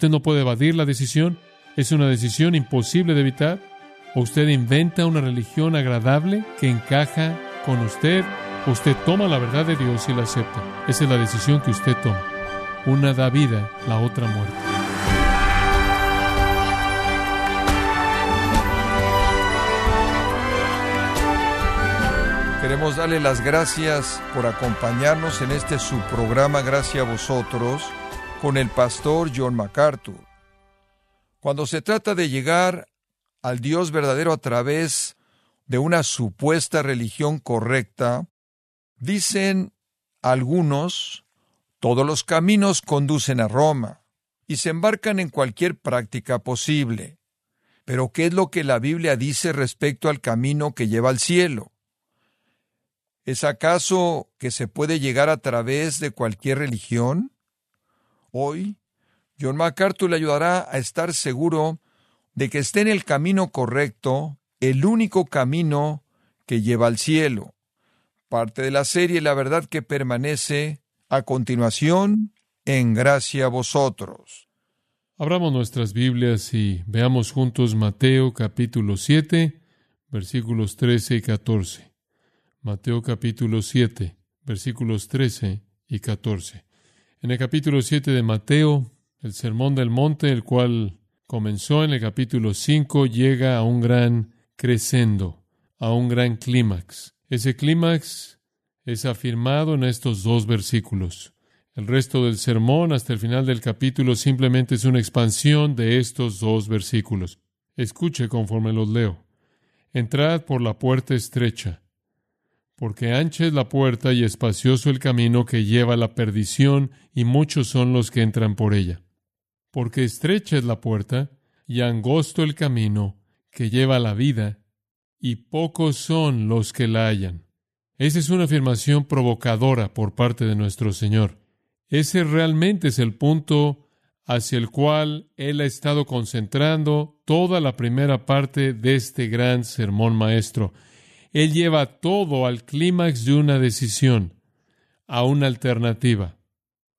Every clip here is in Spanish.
Usted no puede evadir la decisión. Es una decisión imposible de evitar. O usted inventa una religión agradable que encaja con usted. Usted toma la verdad de Dios y la acepta. Esa es la decisión que usted toma. Una da vida, la otra muerte. Queremos darle las gracias por acompañarnos en este su programa Gracias a vosotros con el pastor John MacArthur. Cuando se trata de llegar al Dios verdadero a través de una supuesta religión correcta, dicen algunos, todos los caminos conducen a Roma y se embarcan en cualquier práctica posible. Pero ¿qué es lo que la Biblia dice respecto al camino que lleva al cielo? ¿Es acaso que se puede llegar a través de cualquier religión? Hoy, John MacArthur le ayudará a estar seguro de que esté en el camino correcto, el único camino que lleva al cielo. Parte de la serie La verdad que permanece, a continuación, en gracia a vosotros. Abramos nuestras Biblias y veamos juntos Mateo capítulo 7, versículos 13 y 14. Mateo capítulo 7, versículos 13 y 14. En el capítulo 7 de Mateo, el Sermón del Monte, el cual comenzó en el capítulo 5, llega a un gran crescendo, a un gran clímax. Ese clímax es afirmado en estos dos versículos. El resto del sermón hasta el final del capítulo simplemente es una expansión de estos dos versículos. Escuche conforme los leo. Entrad por la puerta estrecha porque ancha es la puerta y espacioso el camino que lleva a la perdición, y muchos son los que entran por ella. Porque estrecha es la puerta y angosto el camino que lleva a la vida, y pocos son los que la hallan. Esa es una afirmación provocadora por parte de nuestro Señor. Ese realmente es el punto hacia el cual Él ha estado concentrando toda la primera parte de este gran sermón maestro. Él lleva todo al clímax de una decisión, a una alternativa.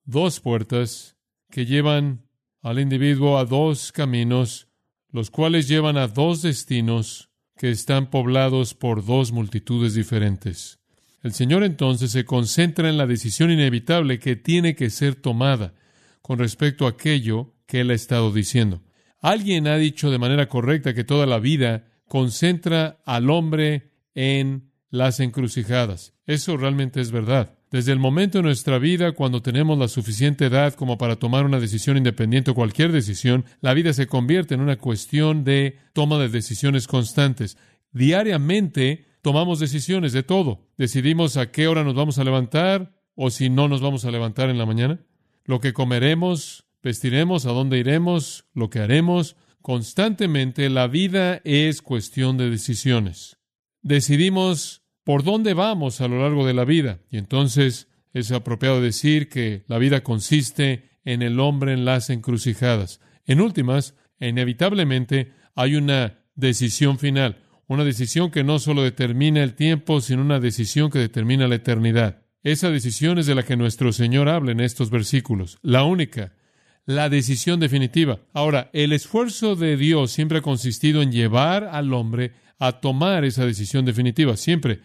Dos puertas que llevan al individuo a dos caminos, los cuales llevan a dos destinos que están poblados por dos multitudes diferentes. El Señor entonces se concentra en la decisión inevitable que tiene que ser tomada con respecto a aquello que Él ha estado diciendo. Alguien ha dicho de manera correcta que toda la vida concentra al hombre en las encrucijadas. Eso realmente es verdad. Desde el momento de nuestra vida, cuando tenemos la suficiente edad como para tomar una decisión independiente o cualquier decisión, la vida se convierte en una cuestión de toma de decisiones constantes. Diariamente tomamos decisiones de todo. Decidimos a qué hora nos vamos a levantar o si no nos vamos a levantar en la mañana. Lo que comeremos, vestiremos, a dónde iremos, lo que haremos. Constantemente la vida es cuestión de decisiones decidimos por dónde vamos a lo largo de la vida. Y entonces es apropiado decir que la vida consiste en el hombre en las encrucijadas. En últimas, inevitablemente hay una decisión final, una decisión que no solo determina el tiempo, sino una decisión que determina la eternidad. Esa decisión es de la que nuestro Señor habla en estos versículos, la única, la decisión definitiva. Ahora, el esfuerzo de Dios siempre ha consistido en llevar al hombre a tomar esa decisión definitiva. Siempre,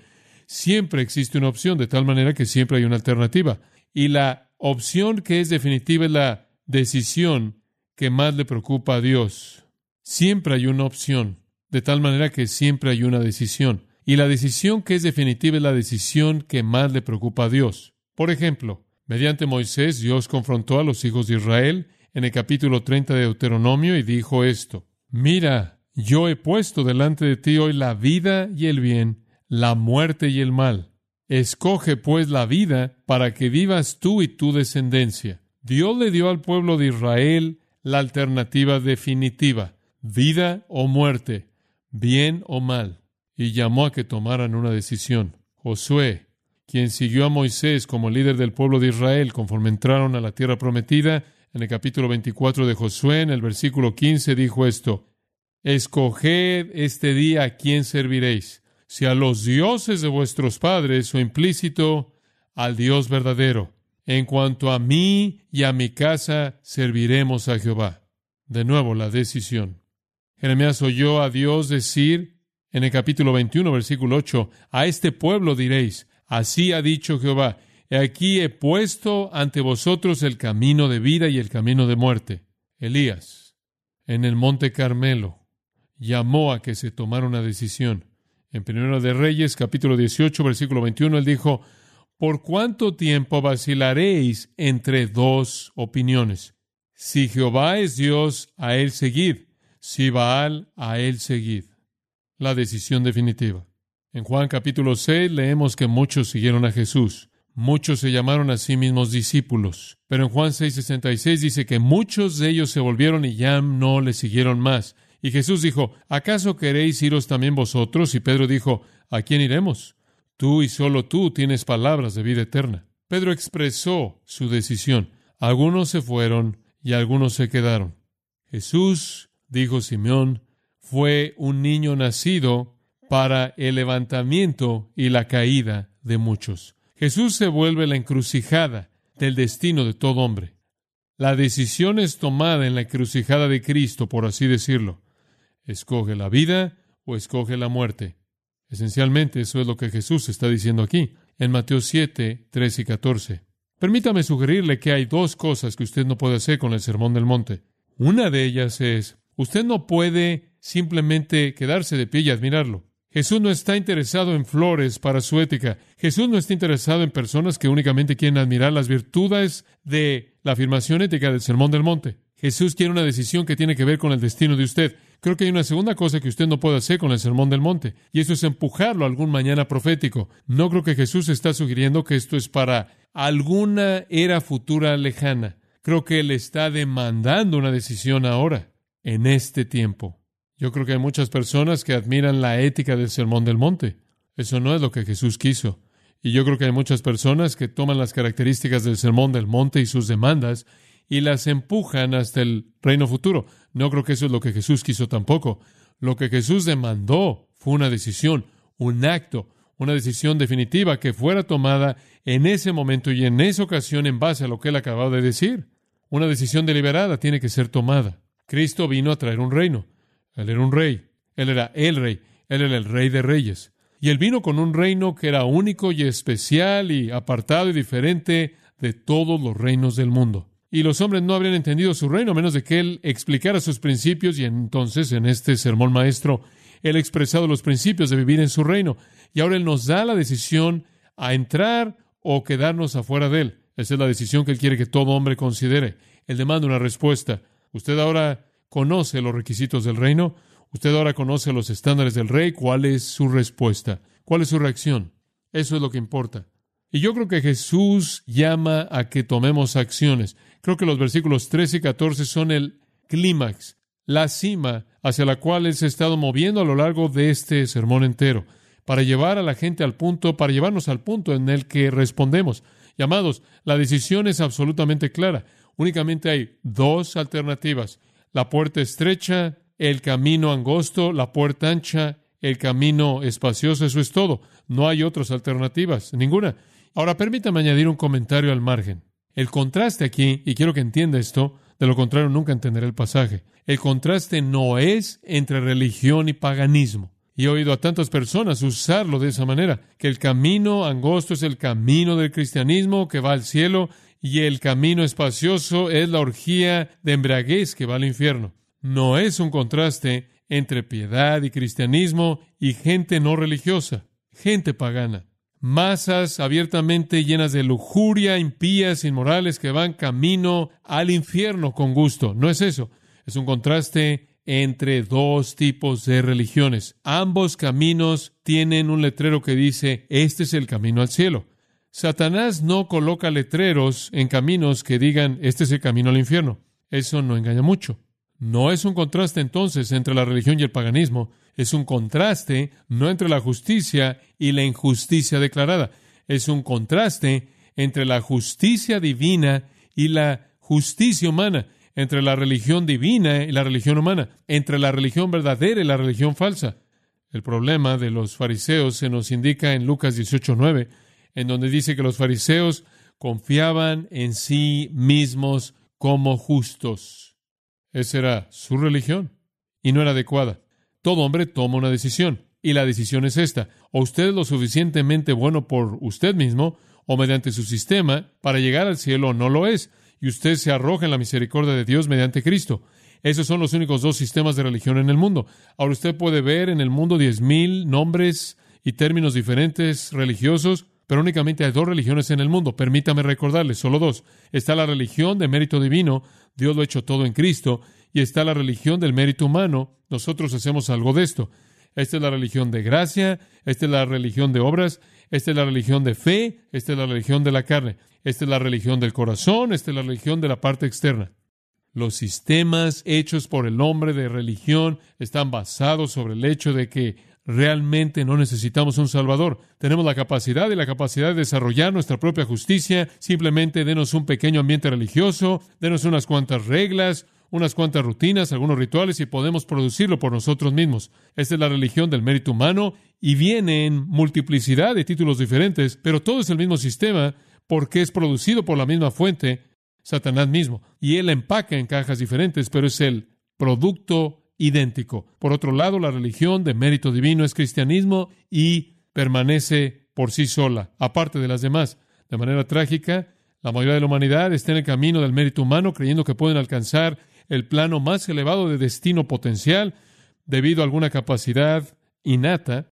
siempre existe una opción, de tal manera que siempre hay una alternativa. Y la opción que es definitiva es la decisión que más le preocupa a Dios. Siempre hay una opción, de tal manera que siempre hay una decisión. Y la decisión que es definitiva es la decisión que más le preocupa a Dios. Por ejemplo, mediante Moisés, Dios confrontó a los hijos de Israel en el capítulo 30 de Deuteronomio y dijo esto, Mira, yo he puesto delante de ti hoy la vida y el bien, la muerte y el mal. Escoge pues la vida para que vivas tú y tu descendencia. Dios le dio al pueblo de Israel la alternativa definitiva, vida o muerte, bien o mal, y llamó a que tomaran una decisión. Josué, quien siguió a Moisés como líder del pueblo de Israel conforme entraron a la tierra prometida, en el capítulo 24 de Josué, en el versículo 15, dijo esto, Escoged este día a quién serviréis, si a los dioses de vuestros padres o implícito al Dios verdadero. En cuanto a mí y a mi casa, serviremos a Jehová. De nuevo, la decisión. Jeremías oyó a Dios decir en el capítulo 21, versículo 8, a este pueblo diréis, así ha dicho Jehová, he aquí he puesto ante vosotros el camino de vida y el camino de muerte. Elías, en el monte Carmelo, llamó a que se tomara una decisión. En Primero de Reyes, capítulo 18, versículo 21, él dijo, ¿por cuánto tiempo vacilaréis entre dos opiniones? Si Jehová es Dios, a él seguid. Si Baal, a él seguid. La decisión definitiva. En Juan capítulo 6 leemos que muchos siguieron a Jesús. Muchos se llamaron a sí mismos discípulos. Pero en Juan 6:66 dice que muchos de ellos se volvieron y ya no le siguieron más. Y Jesús dijo, ¿acaso queréis iros también vosotros? Y Pedro dijo, ¿a quién iremos? Tú y solo tú tienes palabras de vida eterna. Pedro expresó su decisión. Algunos se fueron y algunos se quedaron. Jesús, dijo Simeón, fue un niño nacido para el levantamiento y la caída de muchos. Jesús se vuelve la encrucijada del destino de todo hombre. La decisión es tomada en la encrucijada de Cristo, por así decirlo. Escoge la vida o escoge la muerte. Esencialmente eso es lo que Jesús está diciendo aquí, en Mateo 7, 13 y 14. Permítame sugerirle que hay dos cosas que usted no puede hacer con el Sermón del Monte. Una de ellas es, usted no puede simplemente quedarse de pie y admirarlo. Jesús no está interesado en flores para su ética. Jesús no está interesado en personas que únicamente quieren admirar las virtudes de la afirmación ética del Sermón del Monte. Jesús quiere una decisión que tiene que ver con el destino de usted. Creo que hay una segunda cosa que usted no puede hacer con el Sermón del Monte, y eso es empujarlo a algún mañana profético. No creo que Jesús está sugiriendo que esto es para alguna era futura lejana. Creo que Él está demandando una decisión ahora, en este tiempo. Yo creo que hay muchas personas que admiran la ética del Sermón del Monte. Eso no es lo que Jesús quiso. Y yo creo que hay muchas personas que toman las características del Sermón del Monte y sus demandas y las empujan hasta el reino futuro. No creo que eso es lo que Jesús quiso tampoco. Lo que Jesús demandó fue una decisión, un acto, una decisión definitiva que fuera tomada en ese momento y en esa ocasión en base a lo que él acababa de decir. Una decisión deliberada tiene que ser tomada. Cristo vino a traer un reino. Él era un rey. Él era el rey. Él era el rey de reyes. Y él vino con un reino que era único y especial y apartado y diferente de todos los reinos del mundo y los hombres no habrían entendido su reino a menos de que Él explicara sus principios y entonces en este sermón maestro Él ha expresado los principios de vivir en su reino y ahora Él nos da la decisión a entrar o quedarnos afuera de Él. Esa es la decisión que Él quiere que todo hombre considere. Él demanda una respuesta. Usted ahora conoce los requisitos del reino, usted ahora conoce los estándares del rey, ¿cuál es su respuesta? ¿Cuál es su reacción? Eso es lo que importa. Y yo creo que Jesús llama a que tomemos acciones. Creo que los versículos 13 y 14 son el clímax, la cima hacia la cual Él se ha estado moviendo a lo largo de este sermón entero, para llevar a la gente al punto, para llevarnos al punto en el que respondemos. Llamados, la decisión es absolutamente clara. Únicamente hay dos alternativas. La puerta estrecha, el camino angosto, la puerta ancha, el camino espacioso, eso es todo. No hay otras alternativas, ninguna. Ahora permítame añadir un comentario al margen. El contraste aquí, y quiero que entienda esto, de lo contrario nunca entenderé el pasaje. El contraste no es entre religión y paganismo. Y he oído a tantas personas usarlo de esa manera, que el camino angosto es el camino del cristianismo que va al cielo y el camino espacioso es la orgía de embriaguez que va al infierno. No es un contraste entre piedad y cristianismo y gente no religiosa, gente pagana masas abiertamente llenas de lujuria, impías, inmorales, que van camino al infierno con gusto. No es eso. Es un contraste entre dos tipos de religiones. Ambos caminos tienen un letrero que dice, este es el camino al cielo. Satanás no coloca letreros en caminos que digan, este es el camino al infierno. Eso no engaña mucho. No es un contraste entonces entre la religión y el paganismo, es un contraste no entre la justicia y la injusticia declarada, es un contraste entre la justicia divina y la justicia humana, entre la religión divina y la religión humana, entre la religión verdadera y la religión falsa. El problema de los fariseos se nos indica en Lucas 18:9, en donde dice que los fariseos confiaban en sí mismos como justos. Esa era su religión y no era adecuada. Todo hombre toma una decisión y la decisión es esta. O usted es lo suficientemente bueno por usted mismo o mediante su sistema para llegar al cielo o no lo es. Y usted se arroja en la misericordia de Dios mediante Cristo. Esos son los únicos dos sistemas de religión en el mundo. Ahora usted puede ver en el mundo diez mil nombres y términos diferentes religiosos, pero únicamente hay dos religiones en el mundo. Permítame recordarles, solo dos. Está la religión de mérito divino, Dios lo ha hecho todo en Cristo, y está la religión del mérito humano, nosotros hacemos algo de esto. Esta es la religión de gracia, esta es la religión de obras, esta es la religión de fe, esta es la religión de la carne, esta es la religión del corazón, esta es la religión de la parte externa. Los sistemas hechos por el hombre de religión están basados sobre el hecho de que realmente no necesitamos un Salvador. Tenemos la capacidad y la capacidad de desarrollar nuestra propia justicia. Simplemente denos un pequeño ambiente religioso, denos unas cuantas reglas, unas cuantas rutinas, algunos rituales y podemos producirlo por nosotros mismos. Esta es la religión del mérito humano y viene en multiplicidad de títulos diferentes, pero todo es el mismo sistema porque es producido por la misma fuente, Satanás mismo. Y él empaca en cajas diferentes, pero es el producto idéntico. Por otro lado, la religión de mérito divino es cristianismo y permanece por sí sola, aparte de las demás. De manera trágica, la mayoría de la humanidad está en el camino del mérito humano, creyendo que pueden alcanzar el plano más elevado de destino potencial debido a alguna capacidad innata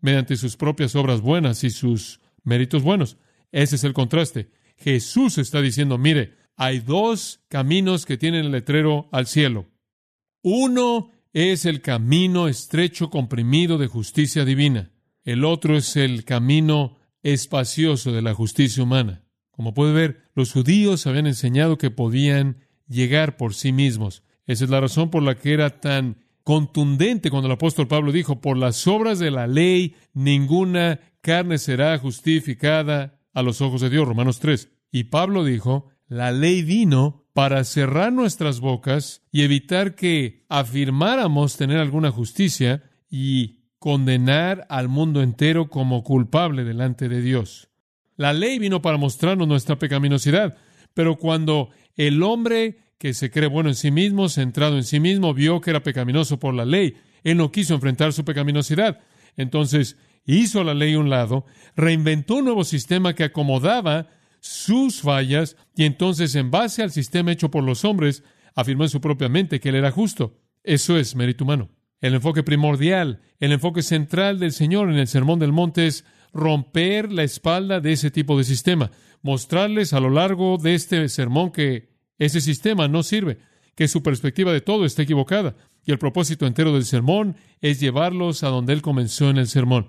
mediante sus propias obras buenas y sus méritos buenos. Ese es el contraste. Jesús está diciendo, mire, hay dos caminos que tienen el letrero al cielo. Uno es el camino estrecho comprimido de justicia divina. El otro es el camino espacioso de la justicia humana. Como puede ver, los judíos habían enseñado que podían llegar por sí mismos. Esa es la razón por la que era tan contundente cuando el apóstol Pablo dijo, por las obras de la ley ninguna carne será justificada a los ojos de Dios. Romanos 3. Y Pablo dijo, la ley vino para cerrar nuestras bocas y evitar que afirmáramos tener alguna justicia y condenar al mundo entero como culpable delante de Dios. La ley vino para mostrarnos nuestra pecaminosidad, pero cuando el hombre que se cree bueno en sí mismo, centrado en sí mismo, vio que era pecaminoso por la ley. Él no quiso enfrentar su pecaminosidad. Entonces hizo la ley a un lado, reinventó un nuevo sistema que acomodaba sus fallas y entonces en base al sistema hecho por los hombres, afirmó en su propia mente que él era justo. Eso es mérito humano. El enfoque primordial, el enfoque central del Señor en el Sermón del Monte es romper la espalda de ese tipo de sistema, mostrarles a lo largo de este sermón que ese sistema no sirve, que su perspectiva de todo está equivocada. Y el propósito entero del sermón es llevarlos a donde Él comenzó en el sermón.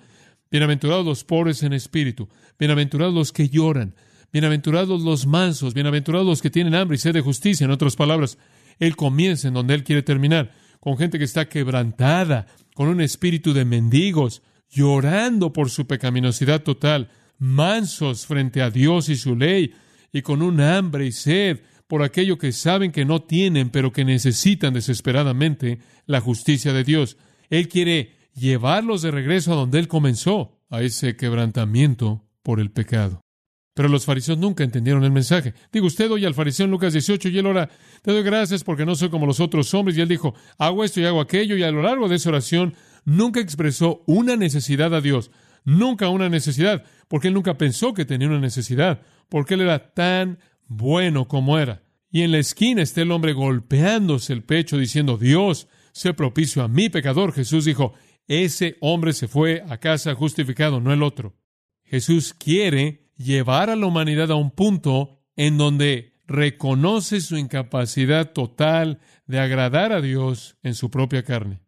Bienaventurados los pobres en espíritu, bienaventurados los que lloran, bienaventurados los mansos, bienaventurados los que tienen hambre y sed de justicia. En otras palabras, Él comienza en donde Él quiere terminar, con gente que está quebrantada, con un espíritu de mendigos, llorando por su pecaminosidad total, mansos frente a Dios y su ley, y con un hambre y sed por aquello que saben que no tienen, pero que necesitan desesperadamente la justicia de Dios. Él quiere llevarlos de regreso a donde Él comenzó, a ese quebrantamiento por el pecado. Pero los fariseos nunca entendieron el mensaje. Digo, usted oye al fariseo en Lucas 18 y él ora, te doy gracias porque no soy como los otros hombres. Y él dijo, hago esto y hago aquello. Y a lo largo de esa oración nunca expresó una necesidad a Dios. Nunca una necesidad. Porque él nunca pensó que tenía una necesidad. Porque él era tan bueno como era. Y en la esquina está el hombre golpeándose el pecho diciendo, Dios, sé propicio a mi pecador. Jesús dijo, ese hombre se fue a casa justificado, no el otro. Jesús quiere llevar a la humanidad a un punto en donde reconoce su incapacidad total de agradar a Dios en su propia carne.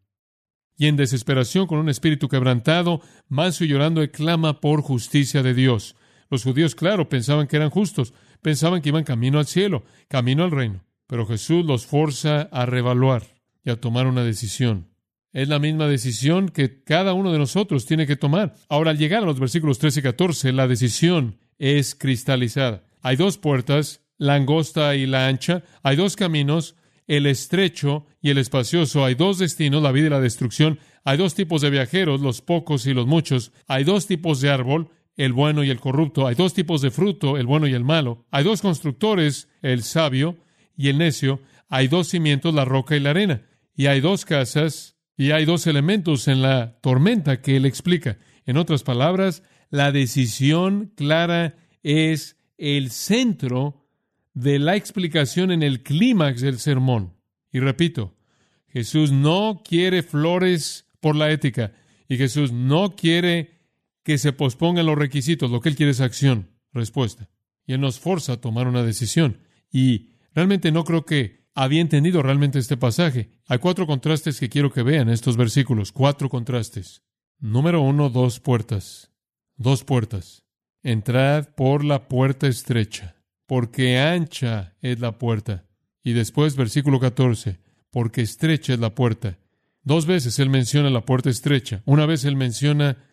Y en desesperación, con un espíritu quebrantado, manso y llorando, clama por justicia de Dios. Los judíos, claro, pensaban que eran justos, pensaban que iban camino al cielo, camino al reino. Pero Jesús los forza a revaluar y a tomar una decisión. Es la misma decisión que cada uno de nosotros tiene que tomar. Ahora, al llegar a los versículos 13 y 14, la decisión es cristalizada. Hay dos puertas, la angosta y la ancha. Hay dos caminos, el estrecho y el espacioso. Hay dos destinos, la vida y la destrucción. Hay dos tipos de viajeros, los pocos y los muchos. Hay dos tipos de árbol, el bueno y el corrupto. Hay dos tipos de fruto, el bueno y el malo. Hay dos constructores, el sabio y el necio. hay dos cimientos, la roca y la arena. Y hay dos casas y hay dos elementos en la tormenta que él explica. En otras palabras, la decisión clara es el centro de la explicación en el clímax del sermón. Y repito, Jesús no quiere flores por la ética y Jesús no quiere que se pospongan los requisitos. Lo que él quiere es acción, respuesta. Y él nos forza a tomar una decisión. Y realmente no creo que había entendido realmente este pasaje. Hay cuatro contrastes que quiero que vean estos versículos. Cuatro contrastes. Número uno, dos puertas. Dos puertas. Entrad por la puerta estrecha, porque ancha es la puerta. Y después, versículo 14, porque estrecha es la puerta. Dos veces él menciona la puerta estrecha. Una vez él menciona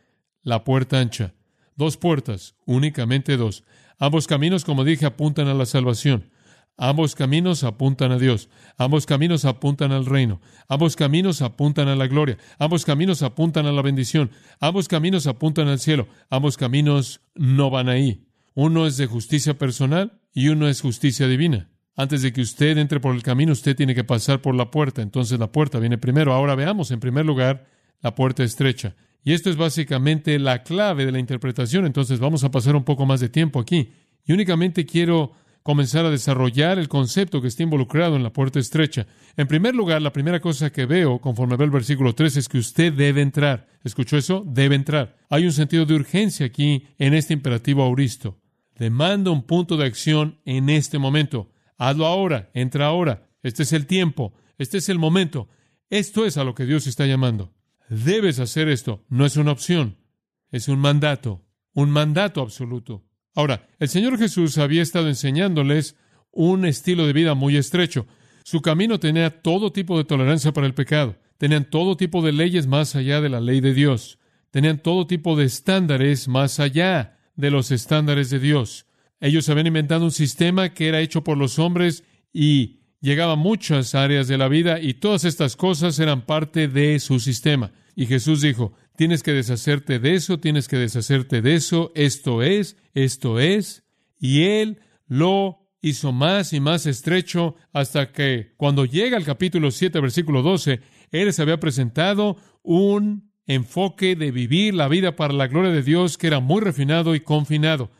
la puerta ancha. Dos puertas, únicamente dos. Ambos caminos, como dije, apuntan a la salvación. Ambos caminos apuntan a Dios. Ambos caminos apuntan al reino. Ambos caminos apuntan a la gloria. Ambos caminos apuntan a la bendición. Ambos caminos apuntan al cielo. Ambos caminos no van ahí. Uno es de justicia personal y uno es justicia divina. Antes de que usted entre por el camino, usted tiene que pasar por la puerta. Entonces la puerta viene primero. Ahora veamos, en primer lugar, la puerta estrecha. Y esto es básicamente la clave de la interpretación. Entonces vamos a pasar un poco más de tiempo aquí. Y únicamente quiero comenzar a desarrollar el concepto que está involucrado en la puerta estrecha. En primer lugar, la primera cosa que veo conforme veo el versículo 3 es que usted debe entrar. ¿Escuchó eso? Debe entrar. Hay un sentido de urgencia aquí en este imperativo auristo. Demanda un punto de acción en este momento. Hazlo ahora, entra ahora. Este es el tiempo, este es el momento. Esto es a lo que Dios está llamando. Debes hacer esto. No es una opción, es un mandato, un mandato absoluto. Ahora, el Señor Jesús había estado enseñándoles un estilo de vida muy estrecho. Su camino tenía todo tipo de tolerancia para el pecado. Tenían todo tipo de leyes más allá de la ley de Dios. Tenían todo tipo de estándares más allá de los estándares de Dios. Ellos habían inventado un sistema que era hecho por los hombres y llegaba a muchas áreas de la vida y todas estas cosas eran parte de su sistema. Y Jesús dijo, tienes que deshacerte de eso, tienes que deshacerte de eso, esto es, esto es. Y Él lo hizo más y más estrecho hasta que cuando llega al capítulo 7, versículo 12, Él les había presentado un enfoque de vivir la vida para la gloria de Dios que era muy refinado y confinado.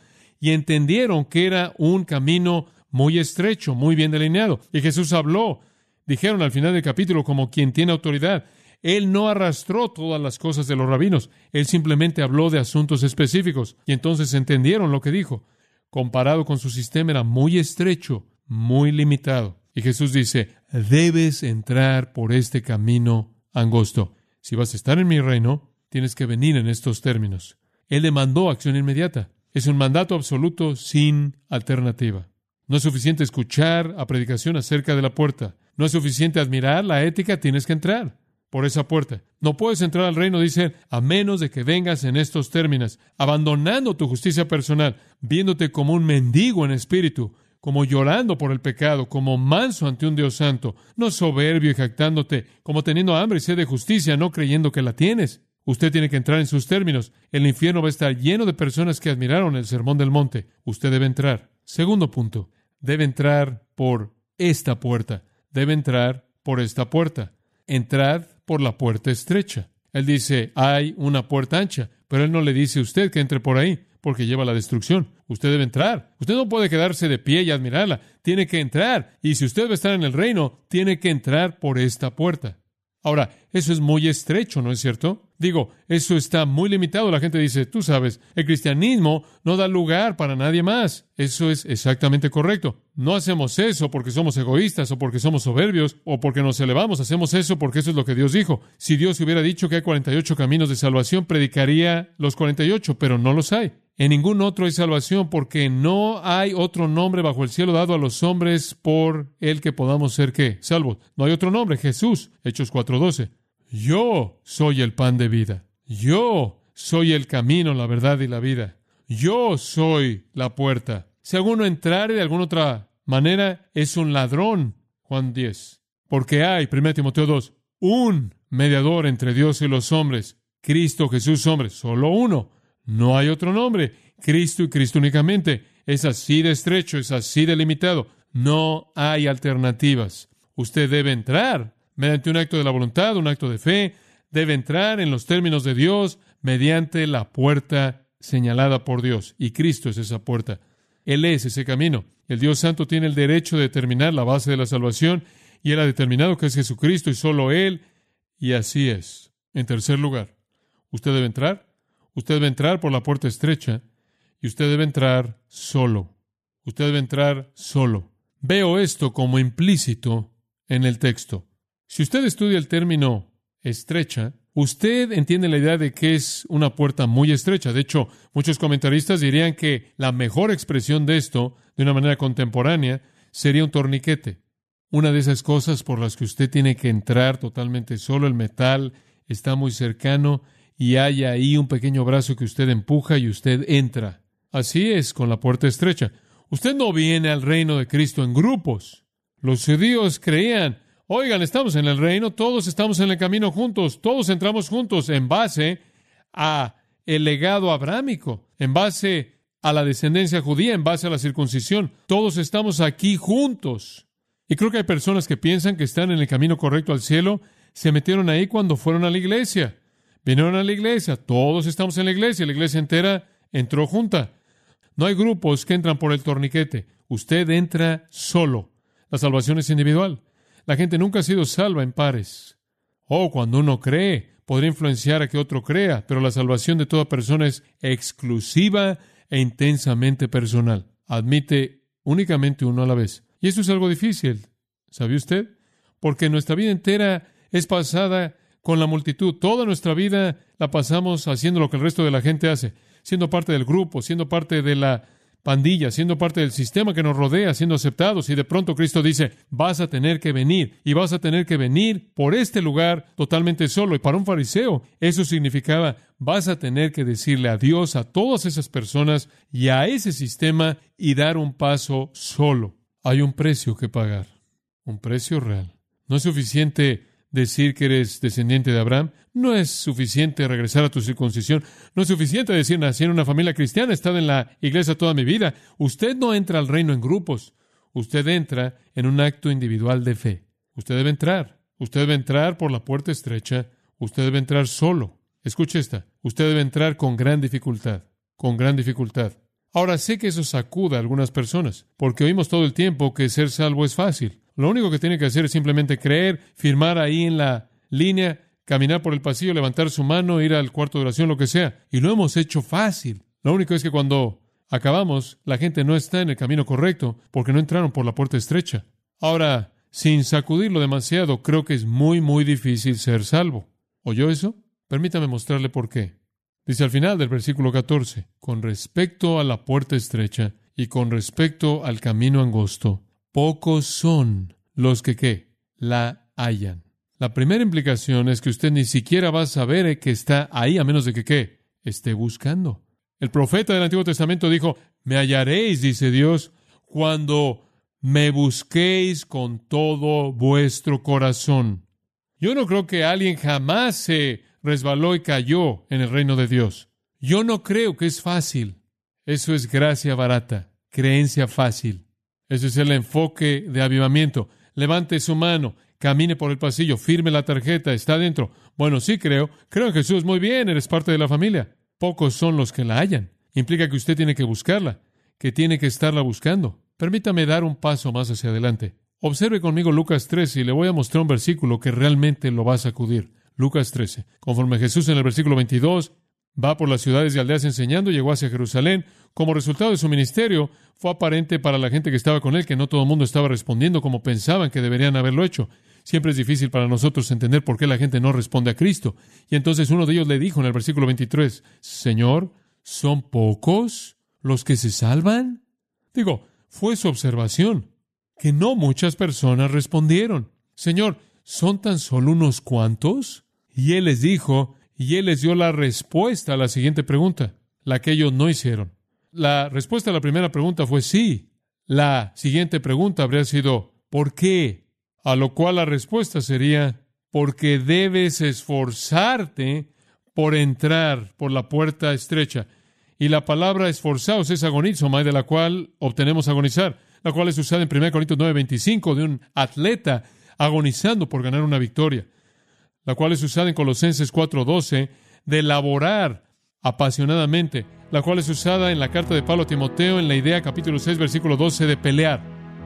Y entendieron que era un camino muy estrecho, muy bien delineado. Y Jesús habló, dijeron al final del capítulo, como quien tiene autoridad. Él no arrastró todas las cosas de los rabinos, él simplemente habló de asuntos específicos y entonces entendieron lo que dijo. Comparado con su sistema era muy estrecho, muy limitado. Y Jesús dice, debes entrar por este camino angosto. Si vas a estar en mi reino, tienes que venir en estos términos. Él demandó acción inmediata. Es un mandato absoluto sin alternativa. No es suficiente escuchar a predicación acerca de la puerta. No es suficiente admirar la ética, tienes que entrar por esa puerta. No puedes entrar al reino, dice, a menos de que vengas en estos términos, abandonando tu justicia personal, viéndote como un mendigo en espíritu, como llorando por el pecado, como manso ante un Dios santo, no soberbio y jactándote, como teniendo hambre y sed de justicia, no creyendo que la tienes. Usted tiene que entrar en sus términos. El infierno va a estar lleno de personas que admiraron el sermón del monte. Usted debe entrar. Segundo punto, debe entrar por esta puerta. Debe entrar por esta puerta. Entrad por la puerta estrecha. Él dice, hay una puerta ancha, pero él no le dice a usted que entre por ahí, porque lleva la destrucción. Usted debe entrar. Usted no puede quedarse de pie y admirarla. Tiene que entrar. Y si usted va a estar en el reino, tiene que entrar por esta puerta. Ahora, eso es muy estrecho, ¿no es cierto? Digo, eso está muy limitado. La gente dice, tú sabes, el cristianismo no da lugar para nadie más. Eso es exactamente correcto. No hacemos eso porque somos egoístas o porque somos soberbios o porque nos elevamos. Hacemos eso porque eso es lo que Dios dijo. Si Dios hubiera dicho que hay 48 caminos de salvación, predicaría los 48, pero no los hay. En ningún otro hay salvación porque no hay otro nombre bajo el cielo dado a los hombres por el que podamos ser qué? Salvos. No hay otro nombre, Jesús. Hechos 4:12. Yo soy el pan de vida. Yo soy el camino, la verdad y la vida. Yo soy la puerta. Si alguno entrare de alguna otra manera, es un ladrón. Juan 10. Porque hay, 1 Timoteo 2, un mediador entre Dios y los hombres. Cristo Jesús hombre, solo uno no hay otro nombre. Cristo y Cristo únicamente. Es así de estrecho, es así de limitado. No hay alternativas. Usted debe entrar mediante un acto de la voluntad, un acto de fe, debe entrar en los términos de Dios mediante la puerta señalada por Dios. Y Cristo es esa puerta. Él es ese camino. El Dios Santo tiene el derecho de determinar la base de la salvación y Él ha determinado que es Jesucristo y solo Él. Y así es. En tercer lugar, usted debe entrar. Usted debe entrar por la puerta estrecha y usted debe entrar solo. Usted debe entrar solo. Veo esto como implícito en el texto. Si usted estudia el término estrecha, usted entiende la idea de que es una puerta muy estrecha. De hecho, muchos comentaristas dirían que la mejor expresión de esto, de una manera contemporánea, sería un torniquete. Una de esas cosas por las que usted tiene que entrar totalmente solo, el metal está muy cercano y hay ahí un pequeño brazo que usted empuja y usted entra. Así es con la puerta estrecha. Usted no viene al reino de Cristo en grupos. Los judíos creían, oigan, estamos en el reino, todos estamos en el camino juntos, todos entramos juntos en base a el legado abrámico, en base a la descendencia judía, en base a la circuncisión. Todos estamos aquí juntos. Y creo que hay personas que piensan que están en el camino correcto al cielo, se metieron ahí cuando fueron a la iglesia. Vinieron a la iglesia, todos estamos en la iglesia, la iglesia entera entró junta. No hay grupos que entran por el torniquete. Usted entra solo. La salvación es individual. La gente nunca ha sido salva en pares. Oh, cuando uno cree, podría influenciar a que otro crea, pero la salvación de toda persona es exclusiva e intensamente personal. Admite únicamente uno a la vez. Y eso es algo difícil. ¿Sabe usted? Porque nuestra vida entera es pasada con la multitud. Toda nuestra vida la pasamos haciendo lo que el resto de la gente hace siendo parte del grupo, siendo parte de la pandilla, siendo parte del sistema que nos rodea, siendo aceptados. Y de pronto Cristo dice, vas a tener que venir y vas a tener que venir por este lugar totalmente solo. Y para un fariseo eso significaba, vas a tener que decirle adiós a todas esas personas y a ese sistema y dar un paso solo. Hay un precio que pagar, un precio real. No es suficiente decir que eres descendiente de Abraham. No es suficiente regresar a tu circuncisión. No es suficiente decir nací en una familia cristiana, he estado en la iglesia toda mi vida. Usted no entra al reino en grupos. Usted entra en un acto individual de fe. Usted debe entrar. Usted debe entrar por la puerta estrecha. Usted debe entrar solo. Escuche esta. Usted debe entrar con gran dificultad. Con gran dificultad. Ahora sé que eso sacuda a algunas personas, porque oímos todo el tiempo que ser salvo es fácil. Lo único que tiene que hacer es simplemente creer, firmar ahí en la línea, caminar por el pasillo, levantar su mano, ir al cuarto de oración, lo que sea. Y lo hemos hecho fácil. Lo único es que cuando acabamos, la gente no está en el camino correcto porque no entraron por la puerta estrecha. Ahora, sin sacudirlo demasiado, creo que es muy, muy difícil ser salvo. ¿Oyó eso? Permítame mostrarle por qué. Dice al final del versículo 14, con respecto a la puerta estrecha y con respecto al camino angosto, pocos son los que ¿qué? la hallan. La primera implicación es que usted ni siquiera va a saber que está ahí a menos de que ¿qué? esté buscando. El profeta del Antiguo Testamento dijo, me hallaréis, dice Dios, cuando me busquéis con todo vuestro corazón. Yo no creo que alguien jamás se resbaló y cayó en el reino de Dios. Yo no creo que es fácil. Eso es gracia barata, creencia fácil. Ese es el enfoque de avivamiento. Levante su mano, camine por el pasillo, firme la tarjeta, está dentro. Bueno, sí creo. Creo en Jesús. Muy bien, eres parte de la familia. Pocos son los que la hallan. Implica que usted tiene que buscarla, que tiene que estarla buscando. Permítame dar un paso más hacia adelante. Observe conmigo Lucas 13 y le voy a mostrar un versículo que realmente lo va a sacudir. Lucas 13. Conforme Jesús en el versículo 22 Va por las ciudades y aldeas enseñando, llegó hacia Jerusalén. Como resultado de su ministerio, fue aparente para la gente que estaba con él que no todo el mundo estaba respondiendo como pensaban que deberían haberlo hecho. Siempre es difícil para nosotros entender por qué la gente no responde a Cristo. Y entonces uno de ellos le dijo en el versículo 23, Señor, ¿son pocos los que se salvan? Digo, fue su observación, que no muchas personas respondieron. Señor, ¿son tan solo unos cuantos? Y él les dijo, y él les dio la respuesta a la siguiente pregunta, la que ellos no hicieron. La respuesta a la primera pregunta fue sí. La siguiente pregunta habría sido ¿por qué? A lo cual la respuesta sería porque debes esforzarte por entrar por la puerta estrecha. Y la palabra esforzaos es agonizomai, de la cual obtenemos agonizar, la cual es usada en 1 Corintios 9:25 de un atleta agonizando por ganar una victoria, la cual es usada en Colosenses 4:12, de laborar apasionadamente, la cual es usada en la carta de Pablo a Timoteo en la idea capítulo 6 versículo 12 de pelear.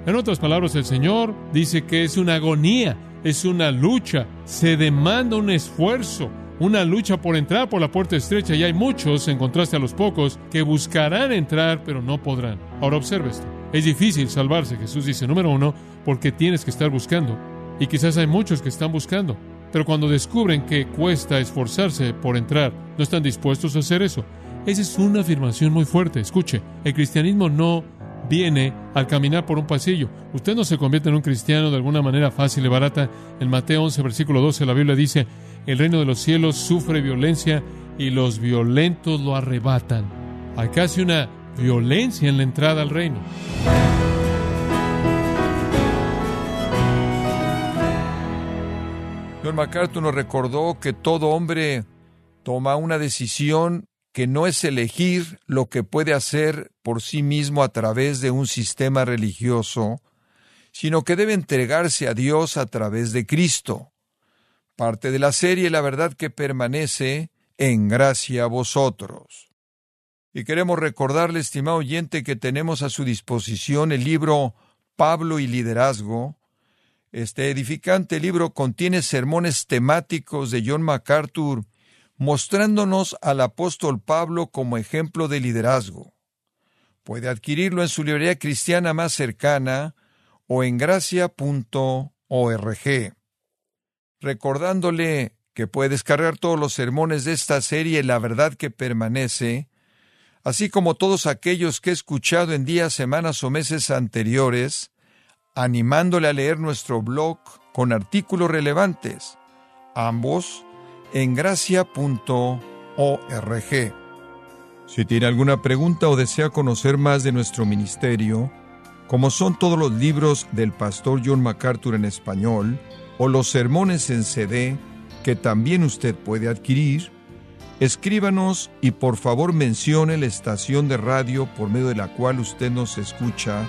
En otras palabras, el Señor dice que es una agonía, es una lucha, se demanda un esfuerzo, una lucha por entrar por la puerta estrecha y hay muchos, en contraste a los pocos, que buscarán entrar pero no podrán. Ahora observe esto. Es difícil salvarse, Jesús dice, número uno, porque tienes que estar buscando. Y quizás hay muchos que están buscando, pero cuando descubren que cuesta esforzarse por entrar, no están dispuestos a hacer eso. Esa es una afirmación muy fuerte. Escuche, el cristianismo no viene al caminar por un pasillo. Usted no se convierte en un cristiano de alguna manera fácil y barata. En Mateo 11, versículo 12, la Biblia dice, el reino de los cielos sufre violencia y los violentos lo arrebatan. Hay casi una violencia en la entrada al reino. John MacArthur nos recordó que todo hombre toma una decisión que no es elegir lo que puede hacer por sí mismo a través de un sistema religioso, sino que debe entregarse a Dios a través de Cristo. Parte de la serie La verdad que permanece en gracia a vosotros. Y queremos recordarle, estimado oyente, que tenemos a su disposición el libro Pablo y Liderazgo. Este edificante libro contiene sermones temáticos de John MacArthur mostrándonos al apóstol Pablo como ejemplo de liderazgo. Puede adquirirlo en su librería cristiana más cercana o en gracia.org. Recordándole que puede descargar todos los sermones de esta serie La verdad que permanece, así como todos aquellos que he escuchado en días, semanas o meses anteriores, animándole a leer nuestro blog con artículos relevantes, ambos en gracia.org. Si tiene alguna pregunta o desea conocer más de nuestro ministerio, como son todos los libros del pastor John MacArthur en español o los sermones en CD que también usted puede adquirir, escríbanos y por favor mencione la estación de radio por medio de la cual usted nos escucha